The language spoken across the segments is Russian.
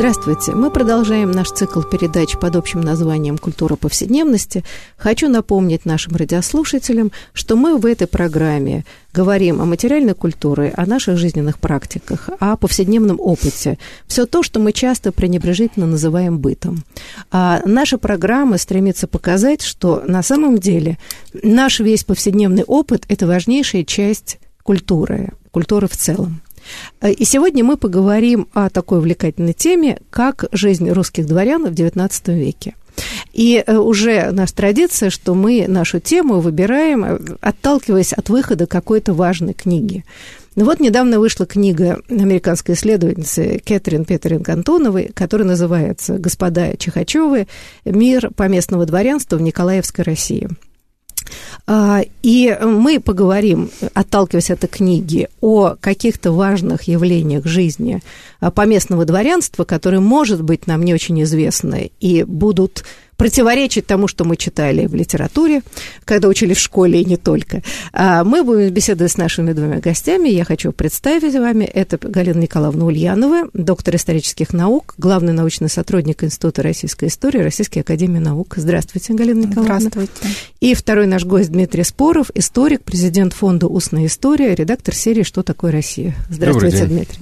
Здравствуйте. Мы продолжаем наш цикл передач под общим названием «Культура повседневности». Хочу напомнить нашим радиослушателям, что мы в этой программе говорим о материальной культуре, о наших жизненных практиках, о повседневном опыте. Все то, что мы часто пренебрежительно называем бытом. А наша программа стремится показать, что на самом деле наш весь повседневный опыт – это важнейшая часть культуры, культуры в целом. И сегодня мы поговорим о такой увлекательной теме, как жизнь русских дворян в XIX веке. И э, уже наша традиция, что мы нашу тему выбираем, э, отталкиваясь от выхода какой-то важной книги. Ну вот недавно вышла книга американской исследовательницы Кэтрин Петеринг Антоновой, которая называется «Господа Чихачевы. Мир поместного дворянства в Николаевской России». А, и мы поговорим, отталкиваясь от этой книги, о каких-то важных явлениях жизни а, поместного дворянства, которые, может быть, нам не очень известны и будут противоречить тому, что мы читали в литературе, когда учили в школе и не только. А мы будем беседовать с нашими двумя гостями. Я хочу представить вами. Это Галина Николаевна Ульянова, доктор исторических наук, главный научный сотрудник Института российской истории Российской академии наук. Здравствуйте, Галина Николаевна. Здравствуйте. И второй наш гость Дмитрий Споров, историк, президент фонда «Устная история», редактор серии «Что такое Россия». Здравствуйте, Дмитрий.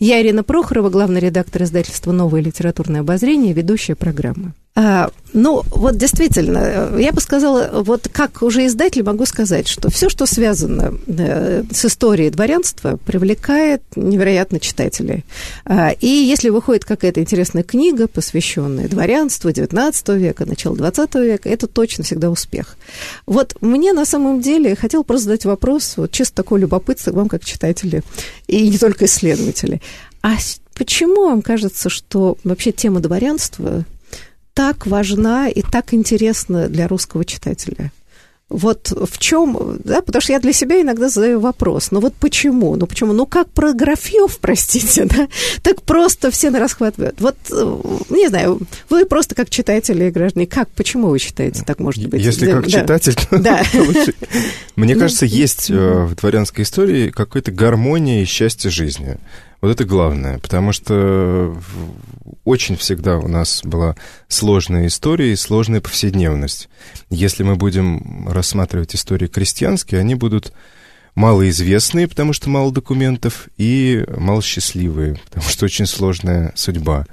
Я Ирина Прохорова, главный редактор издательства «Новое литературное обозрение», ведущая программы. А, ну, вот действительно, я бы сказала, вот как уже издатель могу сказать, что все, что связано э, с историей дворянства, привлекает невероятно читателей. А, и если выходит какая-то интересная книга, посвященная дворянству XIX века, началу XX века, это точно всегда успех. Вот мне на самом деле хотел просто задать вопрос, вот чисто такое любопытство вам как читатели, и не только исследователи. А почему вам кажется, что вообще тема дворянства так важна и так интересна для русского читателя? Вот в чем, да, потому что я для себя иногда задаю вопрос, ну вот почему, ну почему, ну как про графьев, простите, да, так просто все на расхватывают. Вот, э, не знаю, вы просто как читатели и граждане, как, почему вы считаете, так может быть? Если как да. читатель, да. Мне кажется, есть э, в дворянской истории какая-то гармония и счастье жизни. Вот это главное, потому что очень всегда у нас была сложная история и сложная повседневность. Если мы будем рассматривать истории крестьянские, они будут малоизвестные, потому что мало документов, и малосчастливые, потому что очень сложная судьба.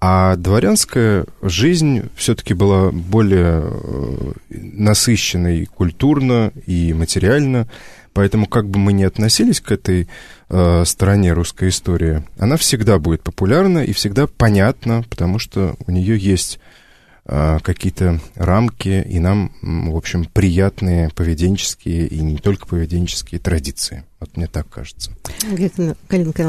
А дворянская жизнь все-таки была более э, насыщенной культурно и материально, Поэтому, как бы мы ни относились к этой э, стороне русской истории, она всегда будет популярна и всегда понятна, потому что у нее есть э, какие-то рамки, и нам, в общем, приятные поведенческие и не только поведенческие традиции. Вот мне так кажется. Галина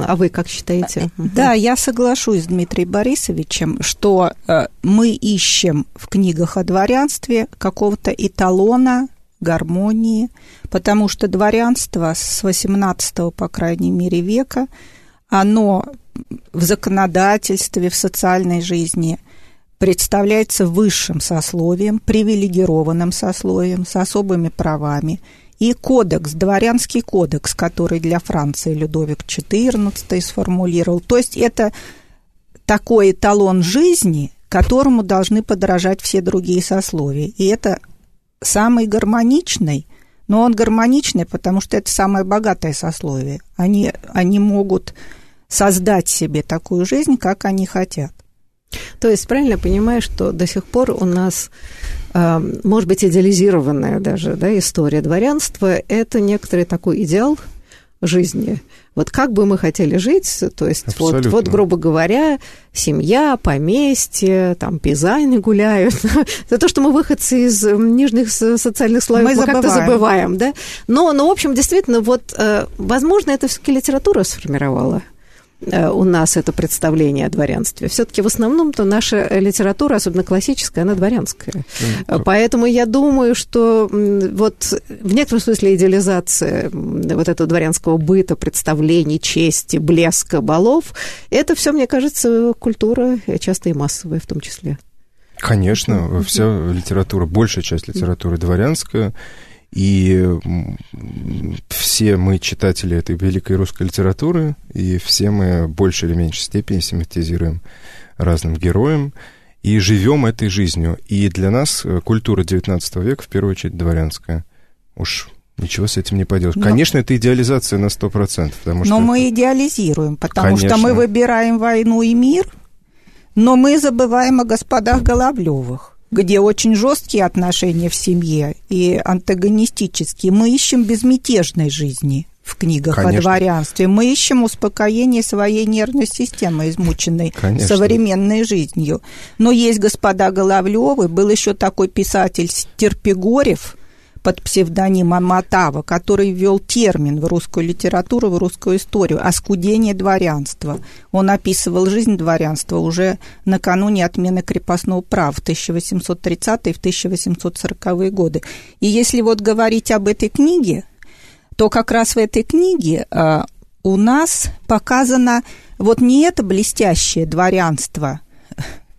а вы как считаете? Да, я соглашусь с Дмитрием Борисовичем, что э, мы ищем в книгах о дворянстве какого-то эталона гармонии, потому что дворянство с 18 по крайней мере, века, оно в законодательстве, в социальной жизни представляется высшим сословием, привилегированным сословием, с особыми правами. И кодекс, дворянский кодекс, который для Франции Людовик XIV сформулировал, то есть это такой эталон жизни, которому должны подражать все другие сословия. И это самый гармоничный, но он гармоничный, потому что это самое богатое сословие. Они, они могут создать себе такую жизнь, как они хотят. То есть правильно понимаю, что до сих пор у нас, а, может быть, идеализированная даже да, история дворянства – это некоторый такой идеал жизни – вот как бы мы хотели жить, то есть вот, вот, грубо говоря, семья, поместье, там пейзаны гуляют. За то, что мы выходцы из нижних социальных слоев, мы, мы как-то забываем, да? Но, но, в общем, действительно, вот, э, возможно, это все-таки литература сформировала у нас это представление о дворянстве. Все-таки в основном-то наша литература, особенно классическая, она дворянская. Mm-hmm. Поэтому я думаю, что вот в некотором смысле идеализация вот этого дворянского быта, представлений, чести, блеска, балов, это все, мне кажется, культура, часто и массовая в том числе. Конечно, вся литература, большая часть литературы дворянская, и все мы читатели этой великой русской литературы, и все мы в большей или меньшей степени симпатизируем разным героям и живем этой жизнью. И для нас э, культура XIX века, в первую очередь, дворянская. Уж Ничего с этим не поделаешь. Но... Конечно, это идеализация на 100%. Потому что но мы идеализируем, потому Конечно. что мы выбираем войну и мир, но мы забываем о господах Головлевых где очень жесткие отношения в семье и антагонистические. Мы ищем безмятежной жизни в книгах Конечно. о дворянстве. Мы ищем успокоение своей нервной системы, измученной Конечно. современной жизнью. Но есть господа Головлевы, был еще такой писатель Терпигорев – под псевдонимом Матава, который ввел термин в русскую литературу, в русскую историю «оскудение дворянства». Он описывал жизнь дворянства уже накануне отмены крепостного права в 1830-е в 1840-е годы. И если вот говорить об этой книге, то как раз в этой книге а, у нас показано вот не это блестящее дворянство,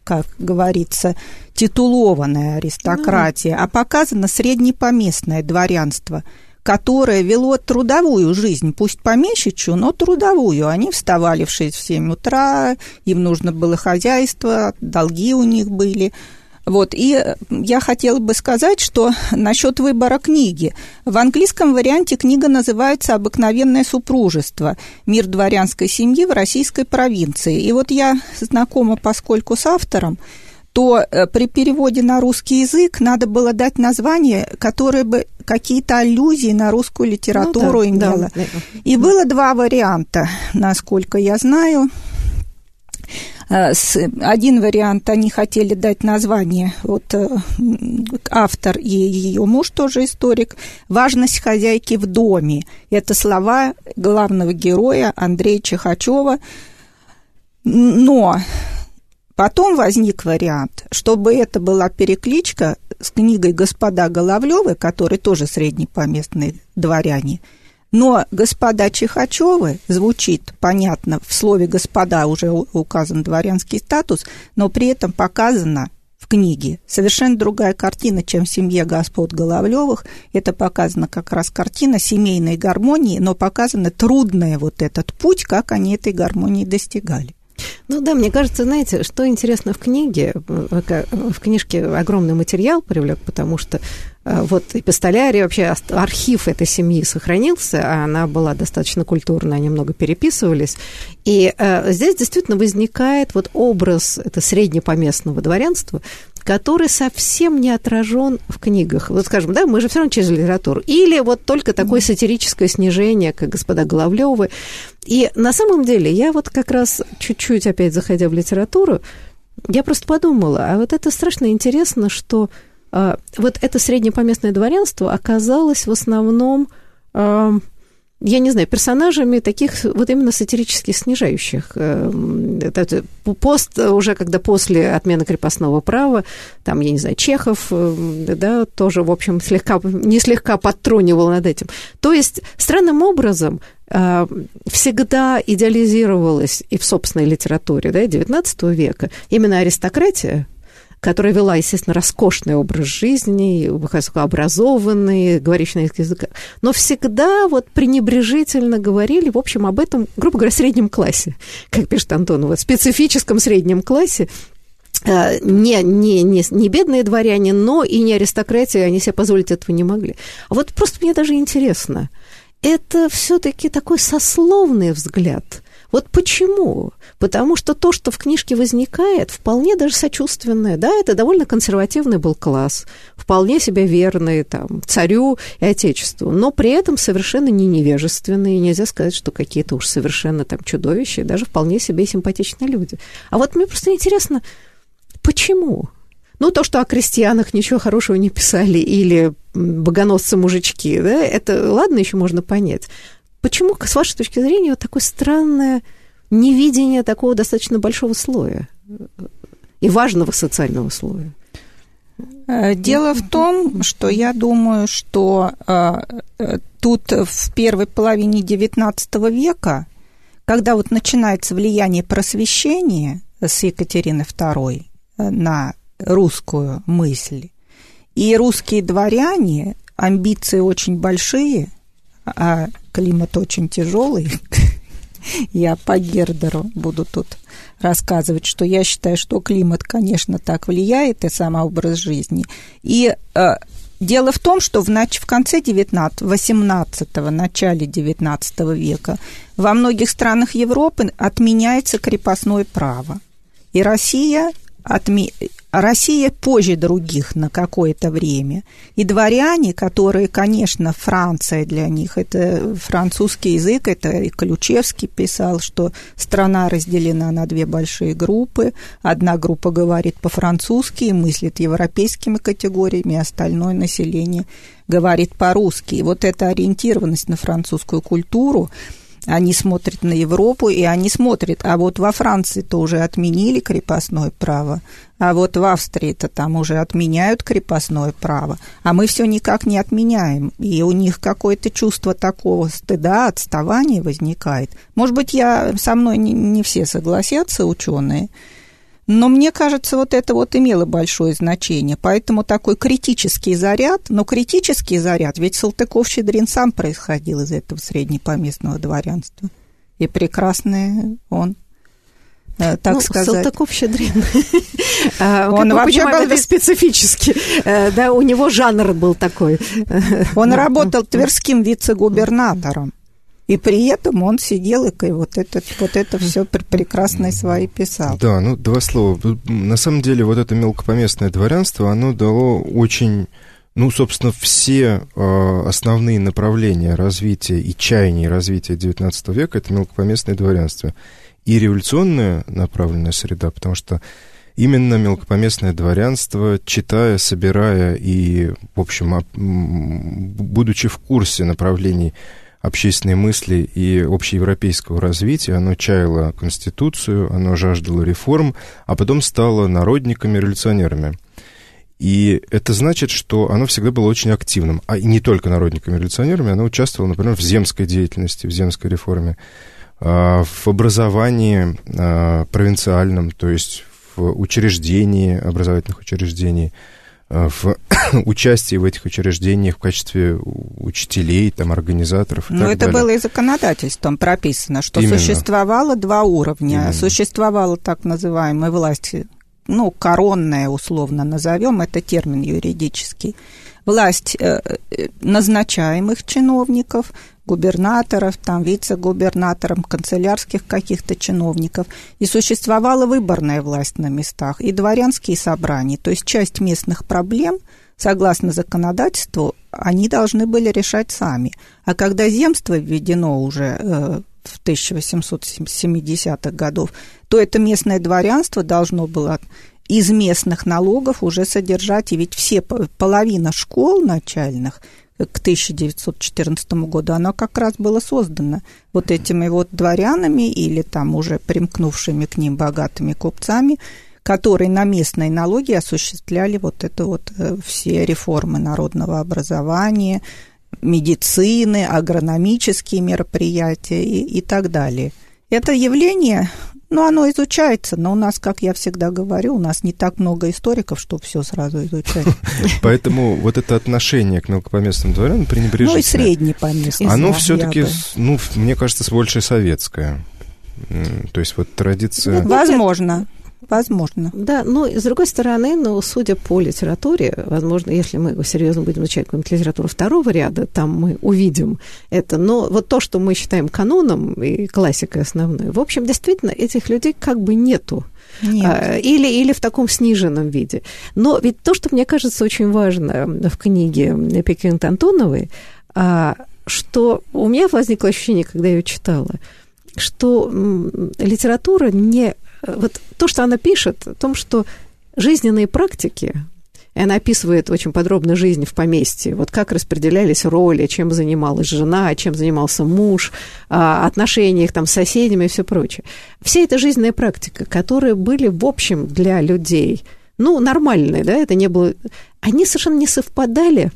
как говорится, титулованная аристократия, mm. а показано среднепоместное дворянство, которое вело трудовую жизнь, пусть помещичью, но трудовую. Они вставали в 6-7 утра, им нужно было хозяйство, долги у них были. Вот, и я хотела бы сказать, что насчет выбора книги. В английском варианте книга называется «Обыкновенное супружество. Мир дворянской семьи в российской провинции». И вот я знакома, поскольку с автором, то э, при переводе на русский язык надо было дать название, которое бы какие-то аллюзии на русскую литературу ну, да, имело. Да, И было два варианта, насколько я знаю. Э, один вариант они хотели дать название, вот э, автор и ее муж тоже историк, «Важность хозяйки в доме». Это слова главного героя Андрея Чехачева. Но Потом возник вариант, чтобы это была перекличка с книгой «Господа Головлевы», который тоже среднепоместные дворяне. Но «Господа Чихачевы» звучит, понятно, в слове «господа» уже указан дворянский статус, но при этом показано в книге совершенно другая картина, чем в семье господ Головлевых. Это показана как раз картина семейной гармонии, но показано трудный вот этот путь, как они этой гармонии достигали. Ну да, мне кажется, знаете, что интересно в книге, в книжке огромный материал привлек, потому что э, вот эпистолярий, вообще архив этой семьи сохранился, а она была достаточно культурная, они много переписывались. И э, здесь действительно возникает вот образ это среднепоместного дворянства, который совсем не отражен в книгах. Вот скажем, да, мы же все равно через литературу. Или вот только такое сатирическое снижение, как господа Головлевы. И на самом деле я вот как раз чуть-чуть опять заходя в литературу, я просто подумала, а вот это страшно интересно, что а, вот это среднепоместное дворянство оказалось в основном а, я не знаю, персонажами таких вот именно сатирических снижающих. Эм, пост уже, когда после отмены крепостного права, там, я не знаю, Чехов, эм, да, тоже, в общем, слегка, не слегка подтрунивал над этим. То есть, странным образом, э, всегда идеализировалась и в собственной литературе да, XIX века именно аристократия, которая вела, естественно, роскошный образ жизни, высокообразованный, говорящий на этих языках, но всегда вот пренебрежительно говорили, в общем, об этом, грубо говоря, среднем классе, как пишет Антонова, специфическом среднем классе, э, не, не, не, не бедные дворяне, но и не аристократия, они себе позволить этого не могли. А вот просто мне даже интересно, это все-таки такой сословный взгляд. Вот почему? Потому что то, что в книжке возникает, вполне даже сочувственное. Да, это довольно консервативный был класс, вполне себе верный там, царю и отечеству, но при этом совершенно не невежественные. Нельзя сказать, что какие-то уж совершенно там чудовища, даже вполне себе симпатичные люди. А вот мне просто интересно, почему? Ну, то, что о крестьянах ничего хорошего не писали, или богоносцы-мужички, да, это ладно, еще можно понять. Почему, с вашей точки зрения, вот такое странное невидение такого достаточно большого слоя и важного социального слоя. Э, дело в том, что я думаю, что э, э, тут в первой половине XIX века, когда вот начинается влияние просвещения с Екатерины II на русскую мысль, и русские дворяне, амбиции очень большие, а климат очень тяжелый, я по Гердеру буду тут рассказывать, что я считаю, что климат, конечно, так влияет, и сам образ жизни. И э, дело в том, что в, нач- в конце 19 18 начале 19 века во многих странах Европы отменяется крепостное право. И Россия отме... Россия позже других на какое-то время. И дворяне, которые, конечно, Франция для них, это французский язык, это и Ключевский писал, что страна разделена на две большие группы. Одна группа говорит по-французски и мыслит европейскими категориями, остальное население говорит по-русски. И вот эта ориентированность на французскую культуру, они смотрят на Европу, и они смотрят, а вот во Франции-то уже отменили крепостное право, а вот в Австрии-то там уже отменяют крепостное право, а мы все никак не отменяем, и у них какое-то чувство такого стыда, отставания возникает. Может быть, я со мной не, не все согласятся, ученые, но мне кажется, вот это вот имело большое значение. Поэтому такой критический заряд, но критический заряд, ведь Салтыков-Щедрин сам происходил из этого среднепоместного дворянства. И прекрасный он э, так ну, сказать. Салтыков-Щедрин. А, он вообще был это специфически. Э, да, у него жанр был такой. Он работал тверским вице-губернатором. И при этом он сидел и вот это, вот это все прекрасное свои писал. Да, ну два слова. На самом деле вот это мелкопоместное дворянство, оно дало очень ну, собственно, все э, основные направления развития и чаяния развития XIX века это мелкопоместное дворянство. И революционная направленная среда, потому что именно мелкопоместное дворянство, читая, собирая и, в общем, будучи в курсе направлений общественной мысли и общеевропейского развития. Оно чаяло Конституцию, оно жаждало реформ, а потом стало народниками, революционерами. И это значит, что оно всегда было очень активным. А не только народниками, революционерами, оно участвовало, например, в земской деятельности, в земской реформе, а, в образовании а, провинциальном, то есть в учреждении, образовательных учреждений, в участии в этих учреждениях в качестве учителей, там, организаторов. Но это далее. было и законодательством прописано, что Именно. существовало два уровня. Именно. Существовала так называемая власть, ну, коронная, условно назовем, это термин юридический. Власть э, э, назначаемых чиновников, губернаторов, там, вице-губернатором, канцелярских каких-то чиновников. И существовала выборная власть на местах, и дворянские собрания. То есть часть местных проблем, согласно законодательству, они должны были решать сами. А когда земство введено уже э, в 1870-х годов, то это местное дворянство должно было из местных налогов уже содержать, и ведь все половина школ начальных к 1914 году, оно как раз было создано вот этими вот дворянами или там уже примкнувшими к ним богатыми купцами, которые на местные налоги осуществляли вот это вот э, все реформы народного образования, медицины, агрономические мероприятия и, и так далее. Это явление ну, оно изучается, но у нас, как я всегда говорю, у нас не так много историков, чтобы все сразу изучать. Поэтому вот это отношение к мелкопоместным дворянам пренебрежительное. Ну, и среднепоместное. Оно все-таки, ну, мне кажется, больше советское. То есть вот традиция... Возможно. Возможно. Да, но с другой стороны, ну, судя по литературе, возможно, если мы серьезно будем изучать какую-нибудь литературу второго ряда, там мы увидим это. Но вот то, что мы считаем каноном и классикой основной, в общем, действительно, этих людей как бы нету. Нет. А, или, или в таком сниженном виде. Но ведь то, что мне кажется очень важно в книге Пекин Антоновой, а, что у меня возникло ощущение, когда я ее читала, что литература не вот то, что она пишет, о том, что жизненные практики и она описывает очень подробно жизнь в поместье, вот как распределялись роли, чем занималась жена, чем занимался муж, а, отношения их там с соседями и все прочее. Вся эта жизненная практика, которые были, в общем, для людей, ну, нормальные, да, это не было... Они совершенно не совпадали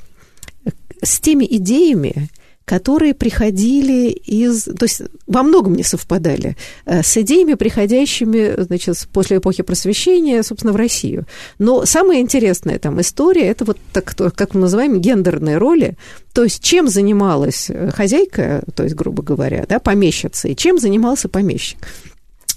с теми идеями, которые приходили из... То есть во многом не совпадали э, с идеями, приходящими значит, после эпохи просвещения, собственно, в Россию. Но самая интересная там история – это вот так, как мы называем гендерные роли, то есть чем занималась э, хозяйка, то есть, грубо говоря, да, помещица, и чем занимался помещик.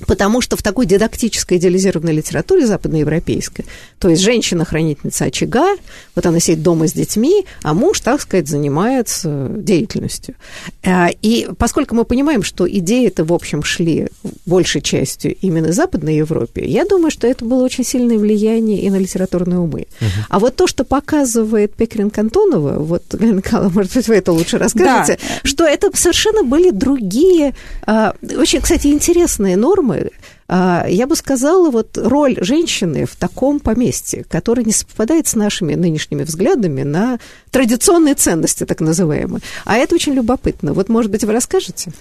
Потому что в такой дидактической идеализированной литературе западноевропейской, то есть женщина-хранительница очага, вот она сидит дома с детьми, а муж, так сказать, занимается деятельностью. А, и поскольку мы понимаем, что идеи-то, в общем, шли большей частью именно из Западной Европе, я думаю, что это было очень сильное влияние и на литературные умы. Угу. А вот то, что показывает Пекрин Кантонова, вот, Галина Николаевна, может быть, вы это лучше расскажете, да. что это совершенно были другие, а, очень, кстати, интересные нормы, проблемы, а, я бы сказала, вот роль женщины в таком поместье, которое не совпадает с нашими нынешними взглядами на традиционные ценности, так называемые. А это очень любопытно. Вот, может быть, вы расскажете?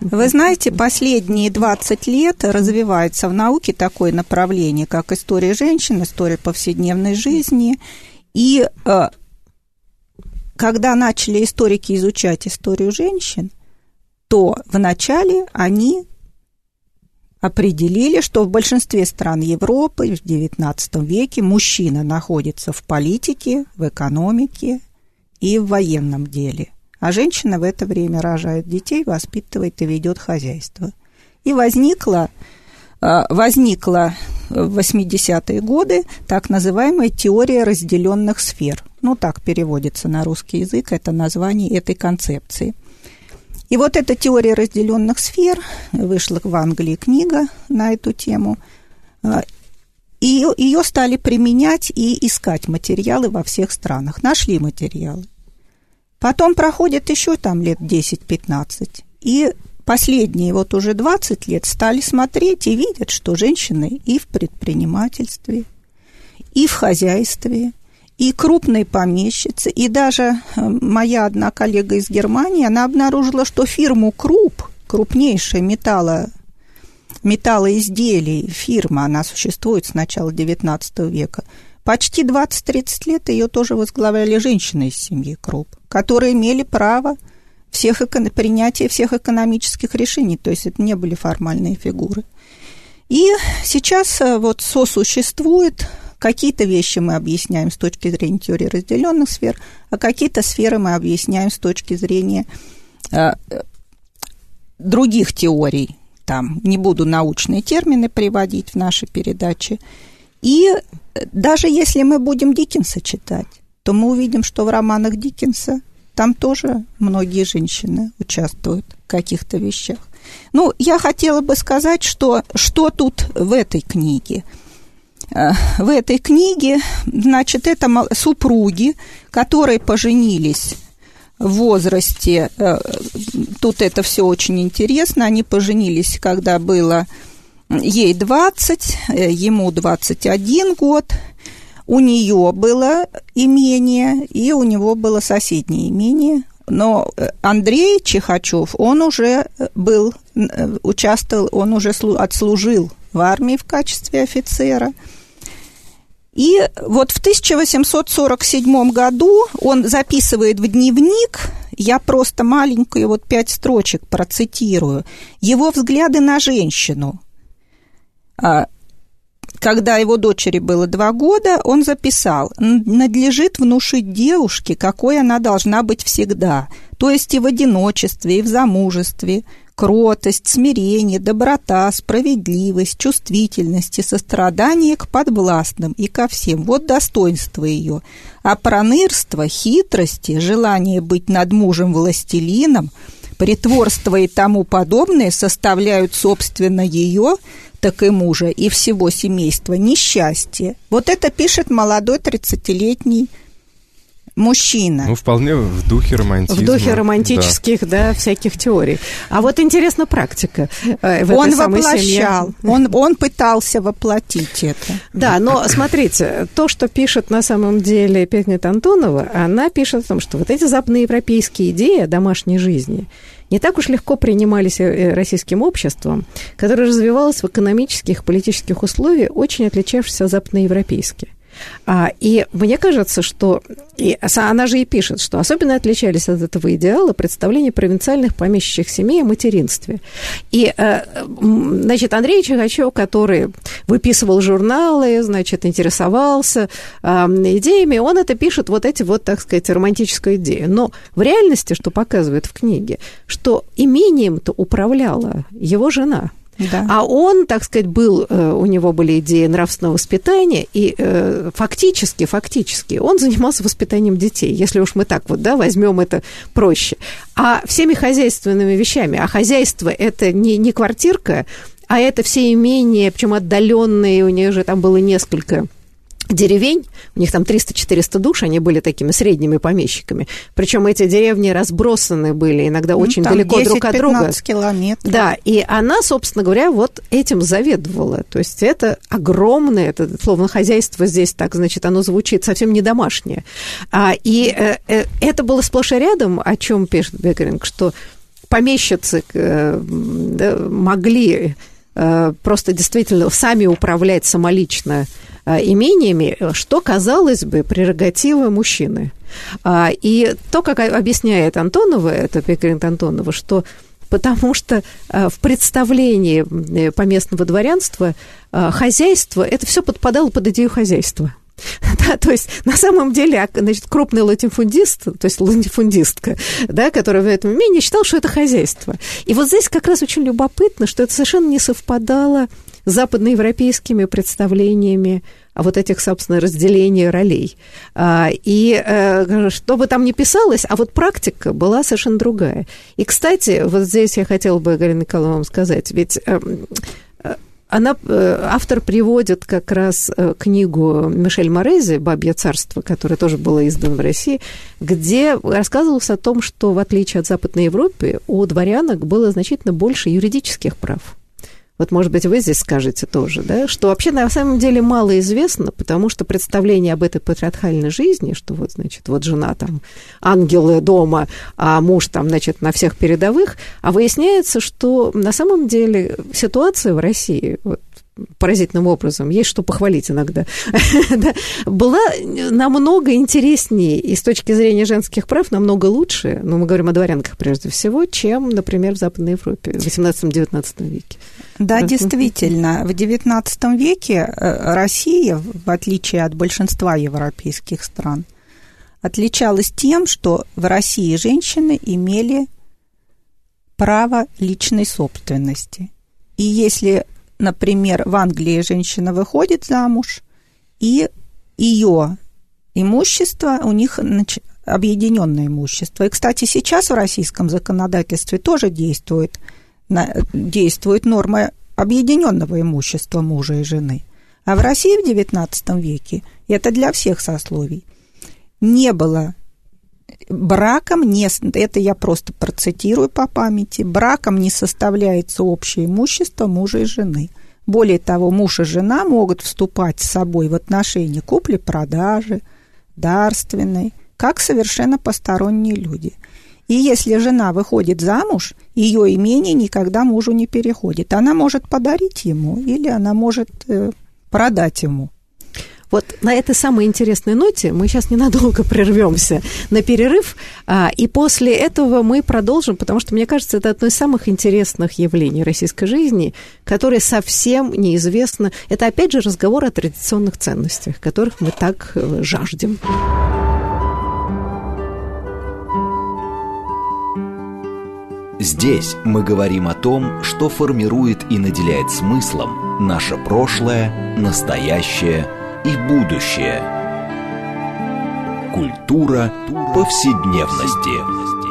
Вы знаете, последние 20 лет развивается в науке такое направление, как история женщин, история повседневной жизни. И э, когда начали историки изучать историю женщин, то вначале они определили, что в большинстве стран Европы в XIX веке мужчина находится в политике, в экономике и в военном деле, а женщина в это время рожает детей, воспитывает и ведет хозяйство. И возникла, а, возникла в 80-е годы так называемая теория разделенных сфер. Ну, так переводится на русский язык, это название этой концепции – и вот эта теория разделенных сфер, вышла в Англии книга на эту тему, а, и ее стали применять и искать материалы во всех странах. Нашли материалы. Потом проходит еще там лет 10-15. И последние вот уже 20 лет стали смотреть и видят, что женщины и в предпринимательстве, и в хозяйстве – и крупные помещицы, и даже э, моя одна коллега из Германии, она обнаружила, что фирму Круп, крупнейшая металло, металлоизделий фирма, она существует с начала XIX века, почти 20-30 лет ее тоже возглавляли женщины из семьи Круп, которые имели право всех, принятия всех экономических решений, то есть это не были формальные фигуры. И сейчас э, вот сосуществует Какие-то вещи мы объясняем с точки зрения теории разделенных сфер, а какие-то сферы мы объясняем с точки зрения э, других теорий. Там не буду научные термины приводить в нашей передаче. И даже если мы будем Диккенса читать, то мы увидим, что в романах Диккенса там тоже многие женщины участвуют в каких-то вещах. Ну, я хотела бы сказать, что, что тут в этой книге – Э, в этой книге, значит, это супруги, которые поженились в возрасте, э, тут это все очень интересно, они поженились, когда было ей 20, э, ему 21 год, у нее было имение, и у него было соседнее имение, но Андрей Чехачев, он уже был, участвовал, он уже отслужил в армии в качестве офицера – и вот в 1847 году он записывает в дневник, я просто маленькую вот пять строчек процитирую, его взгляды на женщину. А, когда его дочери было два года, он записал, надлежит внушить девушке, какой она должна быть всегда, то есть и в одиночестве, и в замужестве, кротость, смирение, доброта, справедливость, чувствительность и сострадание к подвластным и ко всем. Вот достоинство ее. А пронырство, хитрости, желание быть над мужем властелином, притворство и тому подобное составляют, собственно, ее, так и мужа, и всего семейства несчастье. Вот это пишет молодой 30-летний мужчина. Ну, вполне в духе романтизма. В духе романтических, да, да всяких теорий. А вот интересна практика э, в Он воплощал, он, он пытался воплотить это. Да, но смотрите, то, что пишет на самом деле Петнет Антонова, она пишет о том, что вот эти западноевропейские идеи о домашней жизни не так уж легко принимались э, российским обществом, которое развивалось в экономических и политических условиях, очень отличавшихся от западноевропейских. А, и мне кажется, что... И она же и пишет, что особенно отличались от этого идеала представления провинциальных помещичьих семей о материнстве. И, э, значит, Андрей Чехачев, который выписывал журналы, значит, интересовался идеями, он это пишет вот эти вот, так сказать, романтическую идею. Но в реальности, что показывает в книге, что имением-то управляла его жена – да. А он, так сказать, был, э, у него были идеи нравственного воспитания, и э, фактически, фактически он занимался воспитанием детей, если уж мы так вот, да, возьмем это проще. А всеми хозяйственными вещами, а хозяйство это не, не квартирка, а это все имения, причем отдаленные, у нее же там было несколько деревень, у них там 300-400 душ, они были такими средними помещиками. Причем эти деревни разбросаны были иногда ну, очень далеко друг от друга. километров. Да, и она, собственно говоря, вот этим заведовала. То есть это огромное, это словно хозяйство здесь так, значит, оно звучит совсем не домашнее. А, и э, э, это было сплошь и рядом, о чем пишет Бекеринг, что помещицы э, могли э, просто действительно сами управлять самолично имениями, что, казалось бы, прерогатива мужчины. А, и то, как объясняет Антонова, это Пекарин Антонова, что потому что э, в представлении э, поместного дворянства хозяйство, это все подпадало под идею хозяйства. Да, то есть на самом деле, значит, крупный латифундист, то есть латифундистка, да, которая в этом имении считал, что это хозяйство. И вот здесь как раз очень любопытно, что это совершенно не совпадало западноевропейскими представлениями о вот этих, собственно, разделении ролей. А, и э, что бы там ни писалось, а вот практика была совершенно другая. И, кстати, вот здесь я хотела бы, Галина Николаевна, вам сказать, ведь эм, э, она, э, автор приводит как раз книгу Мишель Морези «Бабье царство», которая тоже была издана в России, где рассказывалось о том, что, в отличие от Западной Европы, у дворянок было значительно больше юридических прав. Вот, может быть, вы здесь скажете тоже, да, что вообще на самом деле мало известно, потому что представление об этой патриархальной жизни, что вот, значит, вот жена там ангелы дома, а муж там, значит, на всех передовых, а выясняется, что на самом деле ситуация в России, вот, поразительным образом, есть что похвалить иногда, была намного интереснее и с точки зрения женских прав намного лучше, ну, мы говорим о дворянках прежде всего, чем, например, в Западной Европе в 18-19 веке. Да, действительно, в XIX веке э, Россия, в отличие от большинства европейских стран, отличалась тем, что в России женщины имели право личной собственности. И если например, в Англии женщина выходит замуж, и ее имущество, у них объединенное имущество. И, кстати, сейчас в российском законодательстве тоже действует, действует норма объединенного имущества мужа и жены. А в России в XIX веке, это для всех сословий, не было браком не, это я просто процитирую по памяти, браком не составляется общее имущество мужа и жены. Более того, муж и жена могут вступать с собой в отношения купли-продажи, дарственной, как совершенно посторонние люди. И если жена выходит замуж, ее имение никогда мужу не переходит. Она может подарить ему или она может э, продать ему. Вот на этой самой интересной ноте мы сейчас ненадолго прервемся на перерыв, а, и после этого мы продолжим, потому что, мне кажется, это одно из самых интересных явлений российской жизни, которое совсем неизвестно. Это, опять же, разговор о традиционных ценностях, которых мы так э, жаждем. Здесь мы говорим о том, что формирует и наделяет смыслом наше прошлое, настоящее и будущее. Культура повседневности.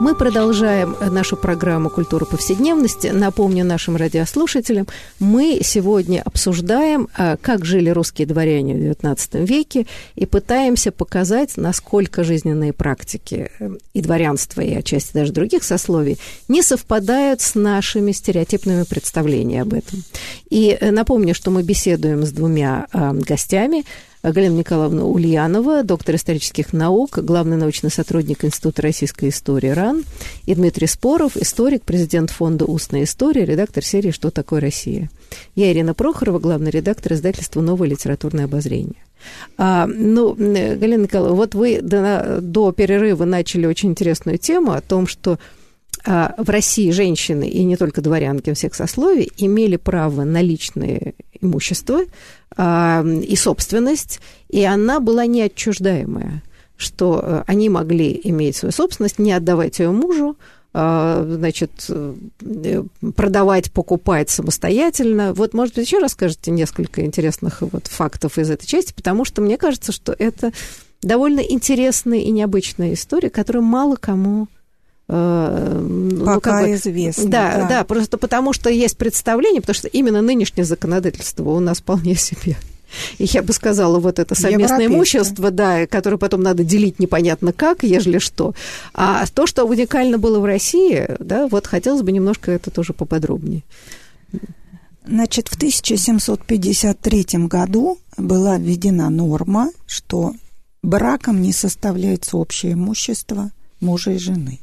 Мы продолжаем нашу программу «Культура повседневности». Напомню нашим радиослушателям, мы сегодня обсуждаем, а, как жили русские дворяне в XIX веке и пытаемся показать, насколько жизненные практики э, и дворянства, и отчасти даже других сословий не совпадают с нашими стереотипными представлениями об этом. И э, напомню, что мы беседуем с двумя а, гостями – Галина Николаевна Ульянова, доктор исторических наук, главный научный сотрудник Института российской истории РАН, и Дмитрий Споров, историк, президент фонда «Устная история», редактор серии «Что такое Россия». Я Ирина Прохорова, главный редактор издательства «Новое литературное обозрение». А, ну, Галина Николаевна, вот вы до, до перерыва начали очень интересную тему о том, что а, в России женщины, и не только дворянки всех сословий, имели право на личное имущество а, и собственность, и она была неотчуждаемая, что э, они могли иметь свою собственность, не отдавать ее мужу, а, значит, э, продавать, покупать самостоятельно. Вот, может быть, еще расскажете несколько интересных вот фактов из этой части, потому что мне кажется, что это довольно интересная и необычная история, которая мало кому Э, Пока ну, как бы, известно. Да, да, да, просто потому что есть представление, потому что именно нынешнее законодательство у нас вполне себе и я бы сказала, вот это совместное имущество, да, которое потом надо делить непонятно как, ежели что. А то, что уникально было в России, да, вот хотелось бы немножко это тоже поподробнее. Значит, в 1753 году была введена норма, что браком не составляется общее имущество мужа и жены.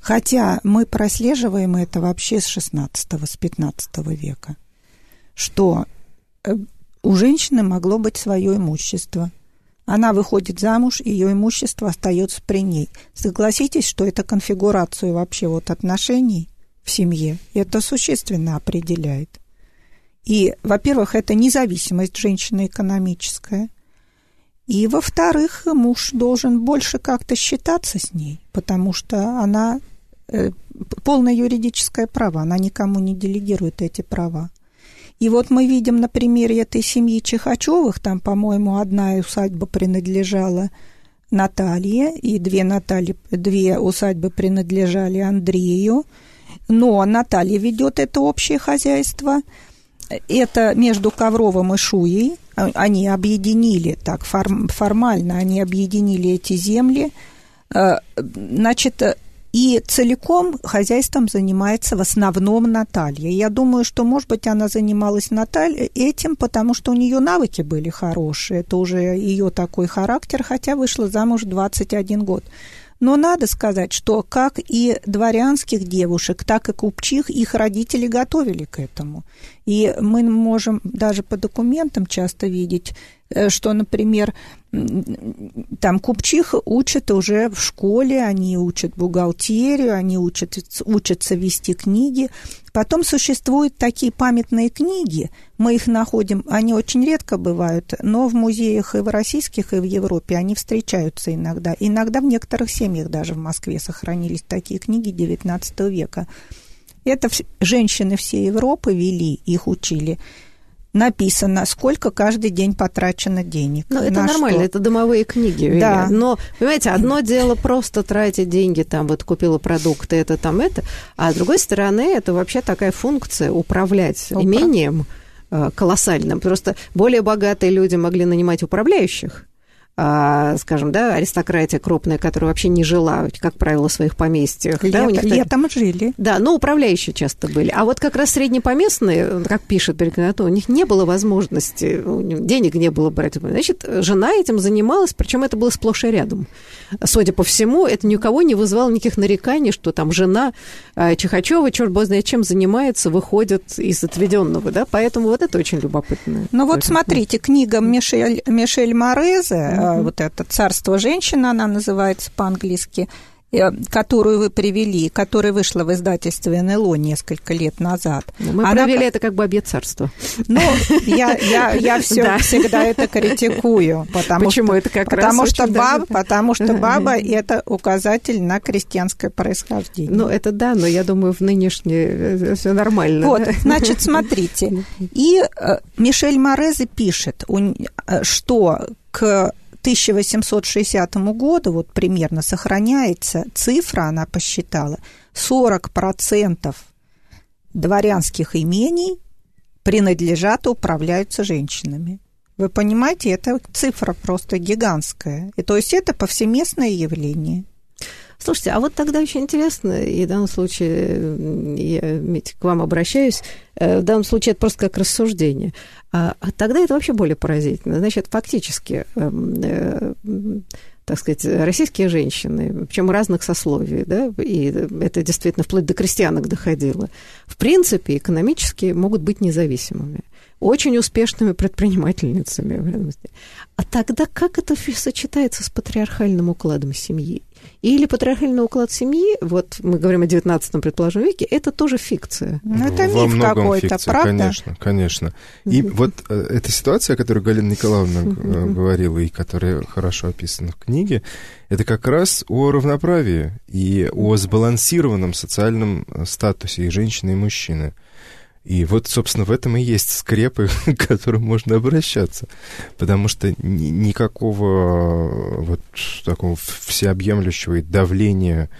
Хотя мы прослеживаем это вообще с 16 с 15 века, что э, у женщины могло быть свое имущество. Она выходит замуж, ее имущество остается при ней. Согласитесь, что это конфигурацию вообще вот отношений в семье, это существенно определяет. И, во-первых, это независимость женщины экономическая. И, во-вторых, муж должен больше как-то считаться с ней, потому что она э, полное юридическое право, она никому не делегирует эти права. И вот мы видим на примере этой семьи Чихачевых, там, по-моему, одна усадьба принадлежала Наталье, и две, Натальи, две усадьбы принадлежали Андрею, но Наталья ведет это общее хозяйство, это между Ковровым и Шуей, а, они объединили, так форм, формально они объединили эти земли, э, значит, и целиком хозяйством занимается в основном Наталья. Я думаю, что, может быть, она занималась Натальей этим, потому что у нее навыки были хорошие. Это уже ее такой характер, хотя вышла замуж 21 год. Но надо сказать, что как и дворянских девушек, так и купчих их родители готовили к этому. И мы можем даже по документам часто видеть, что, например, там купчих учат уже в школе, они учат бухгалтерию, они учат, учатся вести книги. Потом существуют такие памятные книги, мы их находим, они очень редко бывают, но в музеях и в российских, и в Европе они встречаются иногда. Иногда в некоторых семьях даже в Москве сохранились такие книги XIX века. Это женщины всей Европы вели, их учили написано, сколько каждый день потрачено денег. Ну, это нормально, что. это домовые книги. Да. Но, понимаете, одно дело просто тратить деньги, там, вот купила продукты, это там это, а с другой стороны, это вообще такая функция управлять Упра... имением э, колоссальным. Просто более богатые люди могли нанимать управляющих, скажем, да, аристократия крупная, которая вообще не жила, как правило, в своих поместьях. Лет, да, у них летом так... жили. Да, но управляющие часто были. А вот как раз среднепоместные, как пишет Берегнату, у них не было возможности, денег не было брать. Значит, жена этим занималась, причем это было сплошь и рядом. Судя по всему, это ни у кого не вызвало никаких нареканий, что там жена а, Чихачева, черт бог знает чем занимается, выходит из отведенного, да, поэтому вот это очень любопытно. Ну вот смотрите, книга Мишель, Мишель Морезе, mm-hmm. вот это «Царство женщины», она называется по-английски, Э, которую вы привели, которая вышла в издательстве НЛО несколько лет назад. Ну, мы Она... провели это как бы обед царства. Ну, я, я, я все, да. всегда это критикую. Потому Почему что, это как потому раз что баб, Потому что баба – это указатель на крестьянское происхождение. Ну, это да, но я думаю, в нынешнее э, все нормально. Вот, значит, смотрите. И э, Мишель Морезе пишет, что к 1860 году вот примерно сохраняется цифра, она посчитала, 40% дворянских имений принадлежат и управляются женщинами. Вы понимаете, это цифра просто гигантская. И то есть это повсеместное явление. Слушайте, а вот тогда очень интересно, и в данном случае я Митя, к вам обращаюсь, э, в данном случае это просто как рассуждение. А, а тогда это вообще более поразительно. Значит, фактически, эм, э, так сказать, российские женщины, причем разных сословий, да, и это действительно вплоть до крестьянок доходило, в принципе, экономически могут быть независимыми очень успешными предпринимательницами. А тогда как это сочетается с патриархальным укладом семьи? Или патриархальный уклад семьи, вот мы говорим о 19 предположим веке, это тоже фикция. Ну, это Во миф какой-то, правда? Конечно, конечно. И вот э, эта ситуация, о которой Галина Николаевна mm-hmm. говорила, и которая хорошо описана в книге, это как раз о равноправии и о сбалансированном социальном э, статусе и женщины, и мужчины. И вот, собственно, в этом и есть скрепы, к которым можно обращаться. Потому что никакого вот такого всеобъемлющего давления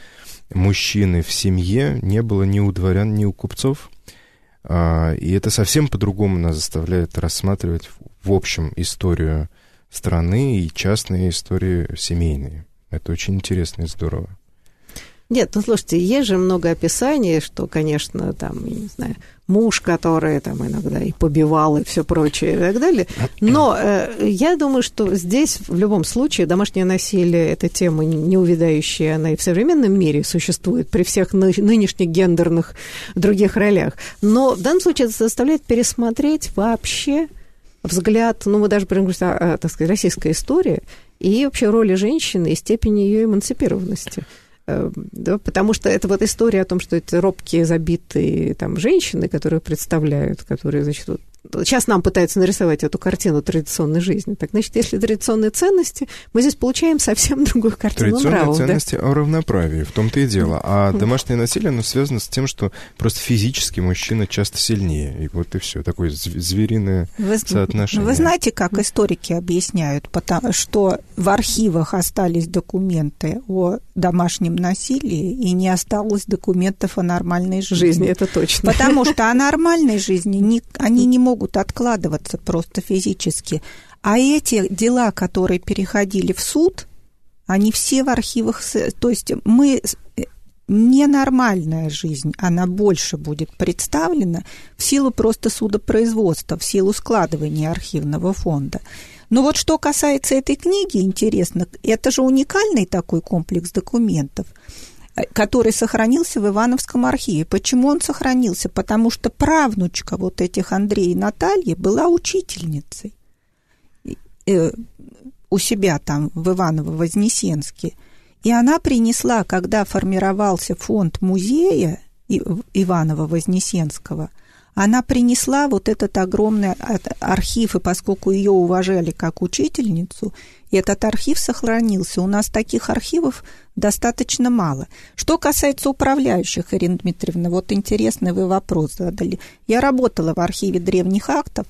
мужчины в семье не было ни у дворян, ни у купцов. А, и это совсем по-другому нас заставляет рассматривать в общем историю страны и частные истории семейные. Это очень интересно и здорово. Нет, ну слушайте, есть же много описаний, что, конечно, там, я не знаю, муж, который там иногда и побивал, и все прочее, и так далее. Но э, я думаю, что здесь в любом случае домашнее насилие – это тема неувидающая, она и в современном мире существует при всех ны- нынешних гендерных других ролях. Но в данном случае это заставляет пересмотреть вообще взгляд, ну, мы даже о, так сказать, российской истории и вообще роли женщины и степени ее эмансипированности. Эм, да, потому что это вот история о том, что это робкие, забитые там женщины, которые представляют, которые, значит, вот, сейчас нам пытаются нарисовать эту картину традиционной жизни. Так, значит, если традиционные ценности, мы здесь получаем совсем другую картину Традиционные нравов, ценности да? о равноправии, в том-то и дело. А домашнее насилие, оно связано с тем, что просто физически мужчина часто сильнее. И вот и все, такое звериное вы, соотношение. Вы знаете, как историки объясняют, потому что в архивах остались документы о домашнем насилии, и не осталось документов о нормальной жизни. Жизни, это точно. Потому что о нормальной жизни не, они не могут откладываться просто физически. А эти дела, которые переходили в суд, они все в архивах. То есть мы э, ненормальная жизнь, она больше будет представлена в силу просто судопроизводства, в силу складывания архивного фонда. Но вот что касается этой книги, интересно, это же уникальный такой комплекс документов, который сохранился в Ивановском архиве. Почему он сохранился? Потому что правнучка вот этих Андрея и Натальи была учительницей э, у себя там в Иваново-Вознесенске. И она принесла, когда формировался фонд музея Иваново-Вознесенского – она принесла вот этот огромный архив, и поскольку ее уважали как учительницу, этот архив сохранился. У нас таких архивов достаточно мало. Что касается управляющих, Ирина Дмитриевна, вот интересный вы вопрос задали. Я работала в архиве древних актов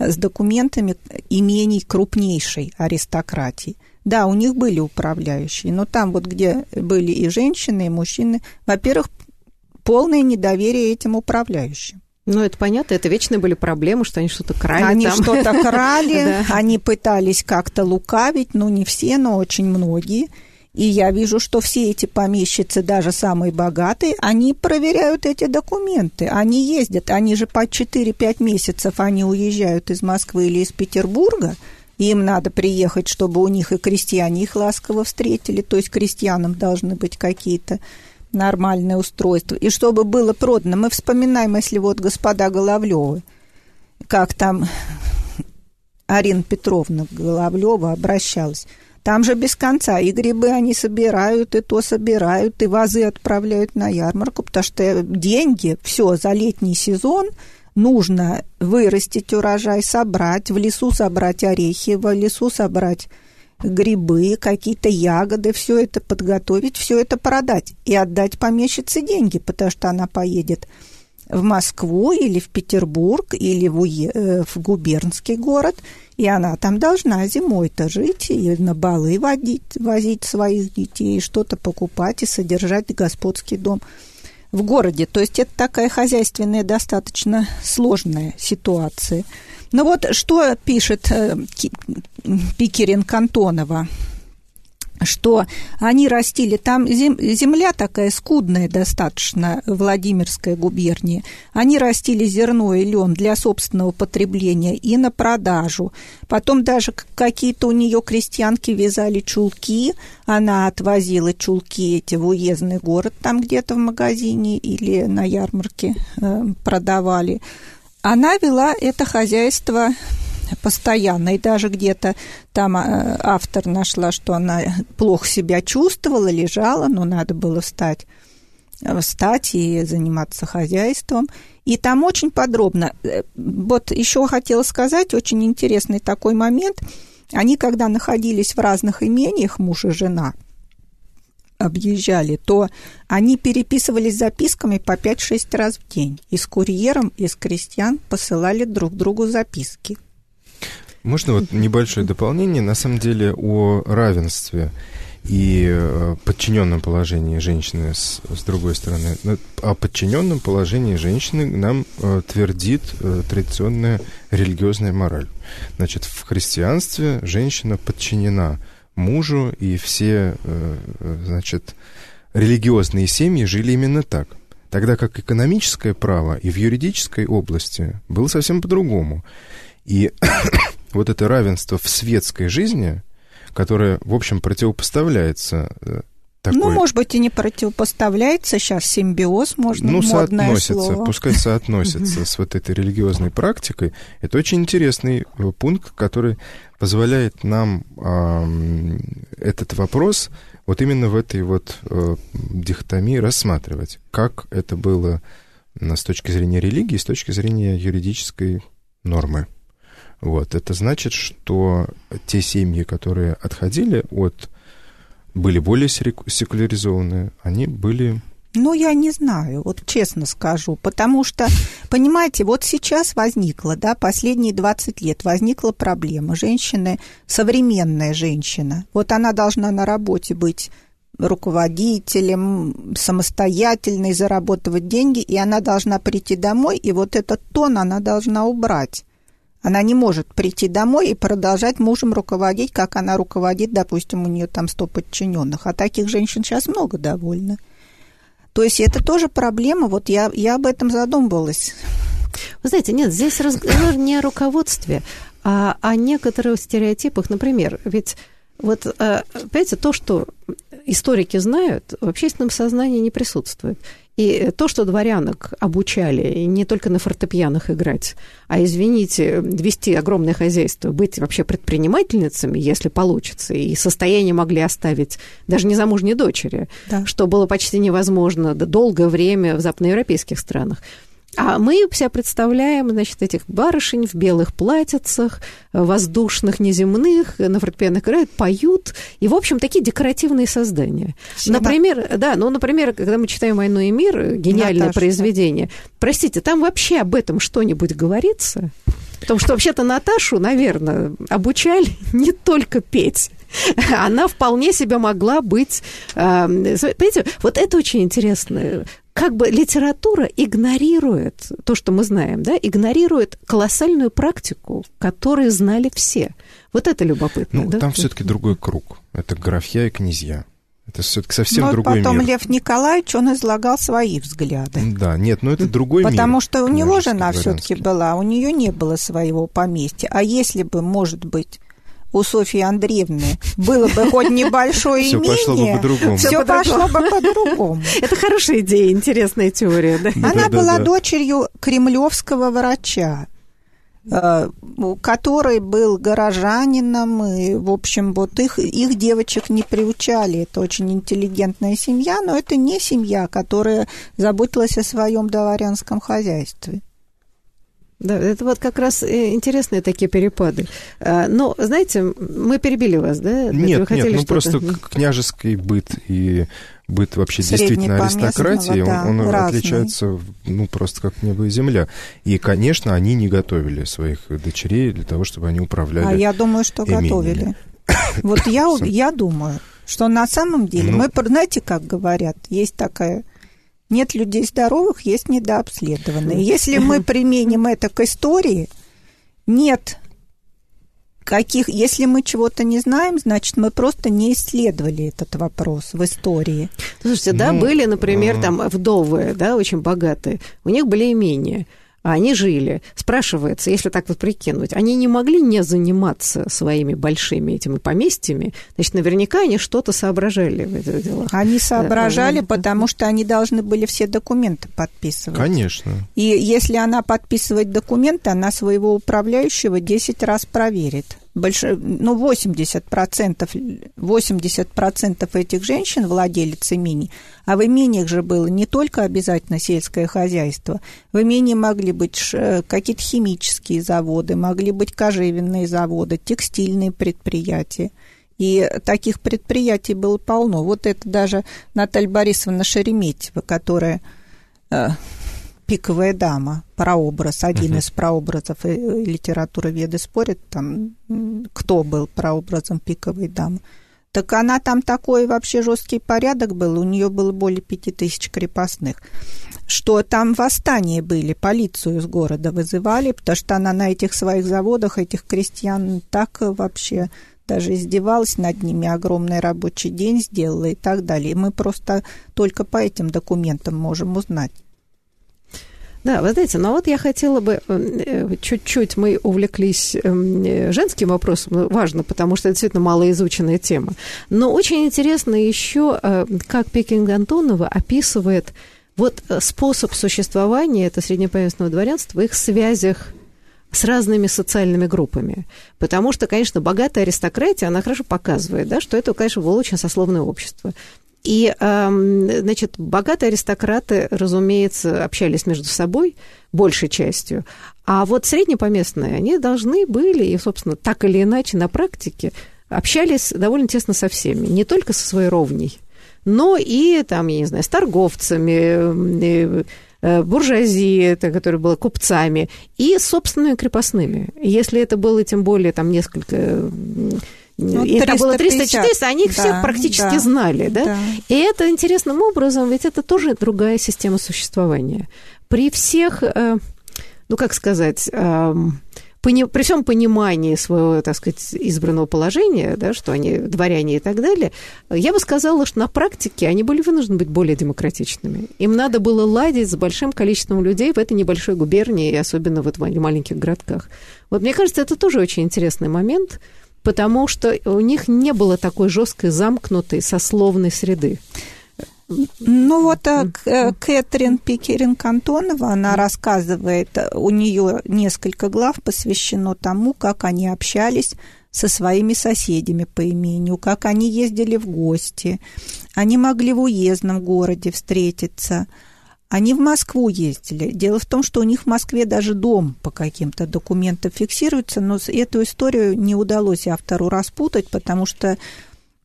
с документами имений крупнейшей аристократии. Да, у них были управляющие, но там вот, где были и женщины, и мужчины, во-первых, полное недоверие этим управляющим. Ну, это понятно, это вечные были проблемы, что они что-то крали Они там. что-то крали, они пытались как-то лукавить, ну, не все, но очень многие. И я вижу, что все эти помещицы, даже самые богатые, они проверяют эти документы. Они ездят, они же по 4-5 месяцев они уезжают из Москвы или из Петербурга, им надо приехать, чтобы у них и крестьяне их ласково встретили, то есть крестьянам должны быть какие-то нормальное устройство, и чтобы было продано. Мы вспоминаем, если вот господа Головлевы, как там Арина Петровна Головлева обращалась. Там же без конца и грибы они собирают, и то собирают, и вазы отправляют на ярмарку, потому что деньги, все, за летний сезон нужно вырастить урожай, собрать, в лесу собрать орехи, в лесу собрать грибы, какие-то ягоды, все это подготовить, все это продать и отдать помещице деньги, потому что она поедет в Москву или в Петербург или в, Уе, э, в губернский город И она там должна зимой-то жить и на балы водить, возить своих детей, что-то покупать и содержать господский дом в городе. То есть это такая хозяйственная достаточно сложная ситуация. Но вот что пишет э, Пикерин Кантонова что они растили, там земля такая скудная достаточно, Владимирская губерния, они растили зерно и лен для собственного потребления и на продажу. Потом даже какие-то у нее крестьянки вязали чулки, она отвозила чулки эти в уездный город, там где-то в магазине или на ярмарке э, продавали. Она вела это хозяйство постоянно. И даже где-то там э, автор нашла, что она плохо себя чувствовала, лежала, но надо было встать э, встать и заниматься хозяйством. И там очень подробно. Э, вот еще хотела сказать, очень интересный такой момент. Они, когда находились в разных имениях, муж и жена, объезжали, то они переписывались записками по 5-6 раз в день. И с курьером, и с крестьян посылали друг другу записки. Можно вот небольшое дополнение, на самом деле, о равенстве и э, подчиненном положении женщины с, с другой стороны. О подчиненном положении женщины нам э, твердит э, традиционная религиозная мораль. Значит, в христианстве женщина подчинена мужу, и все, э, э значит, религиозные семьи жили именно так. Тогда как экономическое право и в юридической области было совсем по-другому. И вот это равенство в светской жизни, которое, в общем, противопоставляется э, такой... Ну, может быть, и не противопоставляется, сейчас симбиоз можно, Ну, соотносится, слово. пускай соотносится с вот этой религиозной практикой. Это очень интересный э, пункт, который позволяет нам э, этот вопрос вот именно в этой вот э, дихотомии рассматривать, как это было с точки зрения религии, с точки зрения юридической нормы. Вот. Это значит, что те семьи, которые отходили от... были более секуляризованные, они были ну, я не знаю, вот честно скажу, потому что, понимаете, вот сейчас возникла, да, последние 20 лет возникла проблема. Женщины, современная женщина, вот она должна на работе быть руководителем, самостоятельной, зарабатывать деньги, и она должна прийти домой, и вот этот тон она должна убрать. Она не может прийти домой и продолжать мужем руководить, как она руководит, допустим, у нее там 100 подчиненных. А таких женщин сейчас много довольно. То есть это тоже проблема. Вот я, я об этом задумывалась. Вы знаете, нет, здесь разговор не о руководстве, а о некоторых стереотипах. Например, ведь вот, э, понимаете, то, что историки знают, в общественном сознании не присутствует. И то, что дворянок обучали не только на фортепианах играть, а, извините, вести огромное хозяйство, быть вообще предпринимательницами, если получится, и состояние могли оставить даже незамужней дочери, да. что было почти невозможно долгое время в западноевропейских странах. А мы себя представляем, значит, этих барышень в белых платьицах, воздушных, неземных, на фортепиано играют, поют, и, в общем, такие декоративные создания. Всегда. Например, да, ну, например, когда мы читаем «Войну и мир», гениальное Наташа, произведение, да. простите, там вообще об этом что-нибудь говорится? Потому что вообще-то Наташу, наверное, обучали не только петь, она вполне себе могла быть... Э, понимаете, вот это очень интересно как бы литература игнорирует то, что мы знаем, да, игнорирует колоссальную практику, которую знали все. Вот это любопытно. Ну, да? там все-таки другой круг. Это графья и князья. Это все-таки совсем но другой потом мир. Лев Николаевич, он излагал свои взгляды. Да, нет, но это другой Потому мир. Потому что у него жена все-таки была, у нее не было своего поместья. А если бы, может быть, у Софьи Андреевны было бы хоть небольшое имение, все пошло бы по-другому. Все пошло бы по-другому. Это хорошая идея, интересная теория. Да? Она была дочерью кремлевского врача э, который был горожанином, и, в общем, вот их, их девочек не приучали. Это очень интеллигентная семья, но это не семья, которая заботилась о своем дворянском хозяйстве. Да, это вот как раз интересные такие перепады. А, но, знаете, мы перебили вас, да? Нет, Вы нет, ну просто княжеский быт и быт вообще действительно аристократии, да, он, он отличается ну, просто как небо и земля. И, конечно, они не готовили своих дочерей для того, чтобы они управляли А я думаю, что имениями. готовили. Вот я, я думаю, что на самом деле, ну, мы, знаете, как говорят, есть такая нет людей здоровых, есть недообследованные. Если мы применим это к истории, нет каких, если мы чего-то не знаем, значит, мы просто не исследовали этот вопрос в истории. Слушайте, да, ну, были, например, а... там вдовы, да, очень богатые, у них были имения они жили. Спрашивается, если так вот прикинуть, они не могли не заниматься своими большими этими поместьями, значит, наверняка они что-то соображали в этих делах. Они соображали, да, потому что они должны были все документы подписывать. Конечно. И если она подписывает документы, она своего управляющего 10 раз проверит больше, ну, 80%, 80% этих женщин владелец имений, а в имениях же было не только обязательно сельское хозяйство, в имении могли быть какие-то химические заводы, могли быть кожевенные заводы, текстильные предприятия. И таких предприятий было полно. Вот это даже Наталья Борисовна Шереметьева, которая э, пиковая дама, прообраз, один uh-huh. из прообразов, и литература веды спорит, там, кто был прообразом пиковой дамы. Так она там такой вообще жесткий порядок был, у нее было более пяти тысяч крепостных. Что там восстания были, полицию из города вызывали, потому что она на этих своих заводах, этих крестьян так вообще даже издевалась над ними, огромный рабочий день сделала и так далее. Мы просто только по этим документам можем узнать. Да, вы знаете, но вот я хотела бы э, чуть-чуть, мы увлеклись эм, э, женским вопросом, ну, важно, потому что это действительно малоизученная тема. Но очень интересно еще, э, как Пекинг Антонова описывает вот способ существования это среднеповестного дворянства в их связях с разными социальными группами. Потому что, конечно, богатая аристократия, она хорошо показывает, да, что это, конечно, было очень сословное общество. И, значит, богатые аристократы, разумеется, общались между собой большей частью, а вот среднепоместные, они должны были, и, собственно, так или иначе на практике общались довольно тесно со всеми, не только со своей ровней, но и, там, я не знаю, с торговцами, э, буржуазией, которая была купцами, и собственными крепостными. Если это было тем более там несколько ну, и это было 300-400, они их да, всех практически да, знали, да? да? И это интересным образом, ведь это тоже другая система существования. При всех, э, ну, как сказать, эм, при всем понимании своего, так сказать, избранного положения, да, что они дворяне и так далее, я бы сказала, что на практике они были вынуждены быть более демократичными. Им надо было ладить с большим количеством людей в этой небольшой губернии, и особенно вот в маленьких городках. Вот мне кажется, это тоже очень интересный момент – потому что у них не было такой жесткой замкнутой сословной среды. Ну вот а, Кэтрин Пикеринг Антонова, она рассказывает, у нее несколько глав посвящено тому, как они общались со своими соседями по имению, как они ездили в гости, они могли в уездном городе встретиться – они в Москву ездили. Дело в том, что у них в Москве даже дом по каким-то документам фиксируется, но эту историю не удалось автору распутать, потому что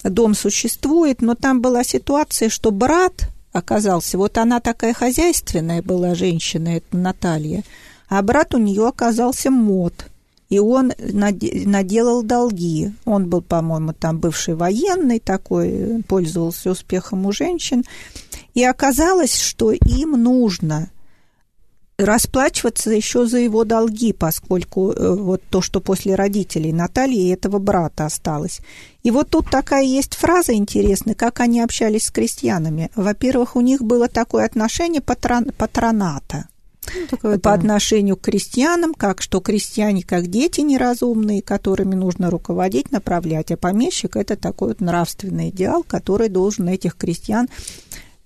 дом существует, но там была ситуация, что брат оказался, вот она такая хозяйственная была женщина, это Наталья, а брат у нее оказался мод – и он наделал долги. Он был, по-моему, там бывший военный такой, пользовался успехом у женщин. И оказалось, что им нужно расплачиваться еще за его долги, поскольку э, вот то, что после родителей Натальи и этого брата осталось. И вот тут такая есть фраза интересная, как они общались с крестьянами. Во-первых, у них было такое отношение патрон, патроната – ну, такое, по да. отношению к крестьянам, как что крестьяне как дети неразумные, которыми нужно руководить, направлять, а помещик – это такой вот нравственный идеал, который должен этих крестьян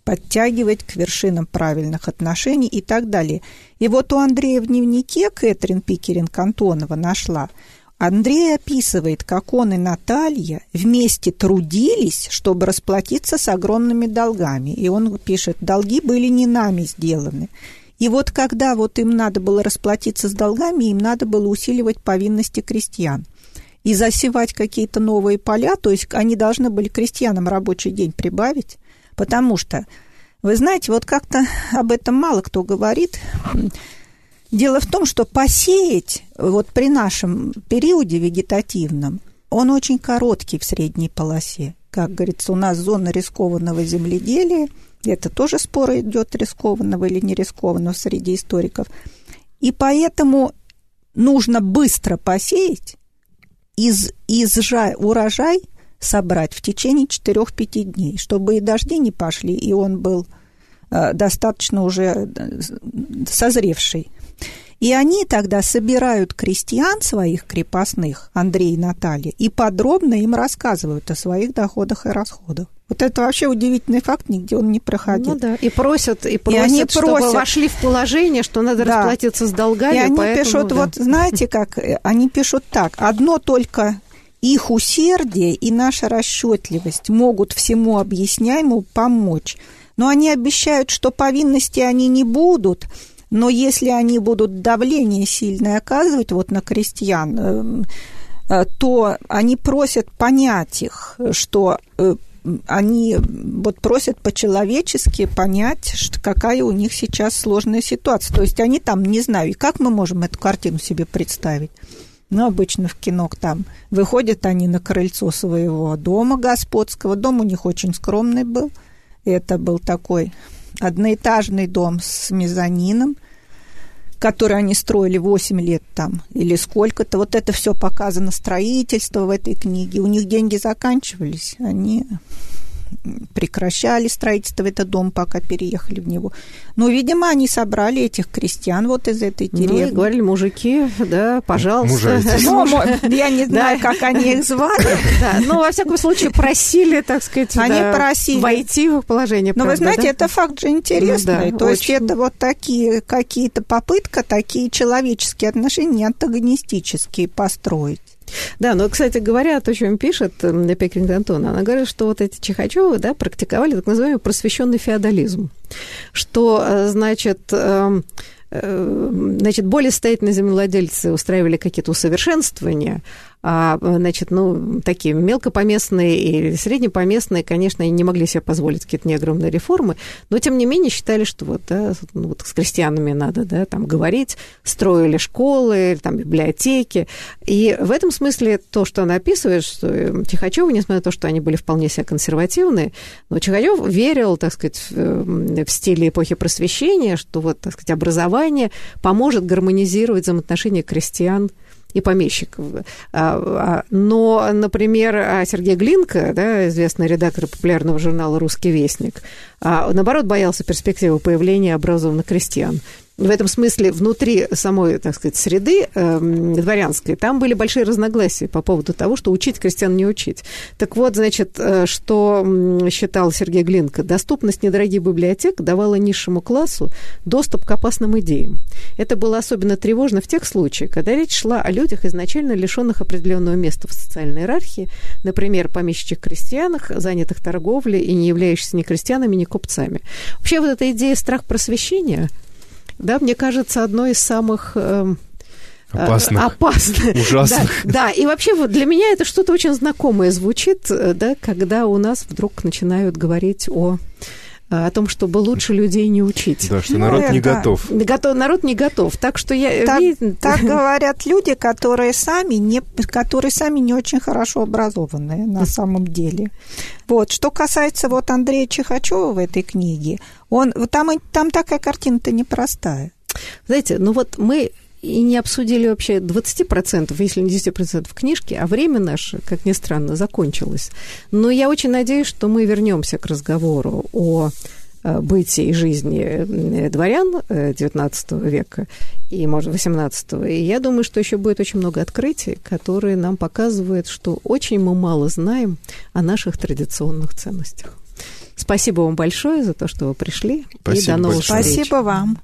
подтягивать к вершинам правильных отношений и так далее. И вот у Андрея в дневнике Кэтрин Пикеринг Антонова нашла, Андрей описывает, как он и Наталья вместе трудились, чтобы расплатиться с огромными долгами. И он пишет, долги были не нами сделаны. И вот когда вот им надо было расплатиться с долгами, им надо было усиливать повинности крестьян и засевать какие-то новые поля, то есть они должны были крестьянам рабочий день прибавить, потому что, вы знаете, вот как-то об этом мало кто говорит. Дело в том, что посеять вот при нашем периоде вегетативном, он очень короткий в средней полосе. Как говорится, у нас зона рискованного земледелия, это тоже спор идет рискованного или не рискованного среди историков. И поэтому нужно быстро посеять, из, из жа, урожай собрать в течение 4-5 дней, чтобы и дожди не пошли, и он был э, достаточно уже э, созревший. И они тогда собирают крестьян своих крепостных, Андрей и Наталья, и подробно им рассказывают о своих доходах и расходах. Вот это вообще удивительный факт, нигде он не проходил. Ну да, и просят, и просят, и они чтобы просят. вошли в положение, что надо да. расплатиться с долгами. И они поэтому, пишут, да. вот знаете как, они пишут так, одно только их усердие и наша расчетливость могут всему объясняемому помочь. Но они обещают, что повинности они не будут, но если они будут давление сильное оказывать вот на крестьян, эм, э, то они просят понять их, что э, они вот просят по-человечески понять, что, какая у них сейчас сложная ситуация. То есть они там, не знаю, и как мы можем эту картину себе представить? Ну, обычно в кино там выходят они на крыльцо своего дома господского. Дом у них очень скромный был. Это был такой одноэтажный дом с мезонином – который они строили 8 лет там или сколько-то. Вот это все показано строительство в этой книге. У них деньги заканчивались, они прекращали строительство этот дом, пока переехали в него. Но, видимо, они собрали этих крестьян вот из этой деревни. Ну, и говорили, мужики, да, пожалуйста. Ну, я не знаю, как они их звали. Ну, во всяком случае, просили, так сказать, они просили войти в их положение. Но вы знаете, это факт же интересный. Ну То есть это вот такие какие-то попытка, такие человеческие отношения, антагонистические построить. Да, но, кстати говоря, то, чем пишет Пекринг Антон, она говорит, что вот эти Чехачевы да, практиковали так называемый просвещенный феодализм, что, э, значит, эм, э, значит, более состоятельные землевладельцы устраивали какие-то усовершенствования, а, значит, ну, такие мелкопоместные и среднепоместные, конечно, не могли себе позволить какие-то неогромные реформы, но, тем не менее, считали, что вот, да, ну, вот с крестьянами надо, да, там, говорить, строили школы, там, библиотеки, и в этом смысле то, что она описывает, что Тихачёва, несмотря на то, что они были вполне себе консервативные, но Тихачёв верил, так сказать, в стиле эпохи просвещения, что вот, так сказать, образование поможет гармонизировать взаимоотношения крестьян и помещиков. А, а, но, например, а Сергей Глинка, да, известный редактор популярного журнала «Русский вестник», наоборот, боялся перспективы появления образованных крестьян в этом смысле внутри самой, так сказать, среды э, дворянской, там были большие разногласия по поводу того, что учить крестьян не учить. Так вот, значит, э, что считал Сергей Глинка, доступность недорогих библиотек давала низшему классу доступ к опасным идеям. Это было особенно тревожно в тех случаях, когда речь шла о людях, изначально лишенных определенного места в социальной иерархии, например, помещичьих крестьянах, занятых торговлей и не являющихся ни крестьянами, ни купцами. Вообще вот эта идея страх просвещения – да, мне кажется, одной из самых... Э, Опасных. Опасных. Ужасных. Да, да, и вообще вот для меня это что-то очень знакомое звучит, э, да, когда у нас вдруг начинают говорить о о том, чтобы лучше людей не учить. Да, что народ ну, не да. готов. готов. Народ не готов. Так что я... Так, так говорят люди, которые сами, не, которые сами не очень хорошо образованные на самом деле. Вот. Что касается вот Андрея Чехачева в этой книге, он, там, там такая картина-то непростая. Знаете, ну вот мы и не обсудили вообще 20%, если не 10% книжки, а время наше, как ни странно, закончилось. Но я очень надеюсь, что мы вернемся к разговору о э, бытии и жизни э, дворян XIX э, века и, может, XVIII. И я думаю, что еще будет очень много открытий, которые нам показывают, что очень мы мало знаем о наших традиционных ценностях. Спасибо вам большое за то, что вы пришли. Спасибо и до новых большое. встреч. Спасибо вам.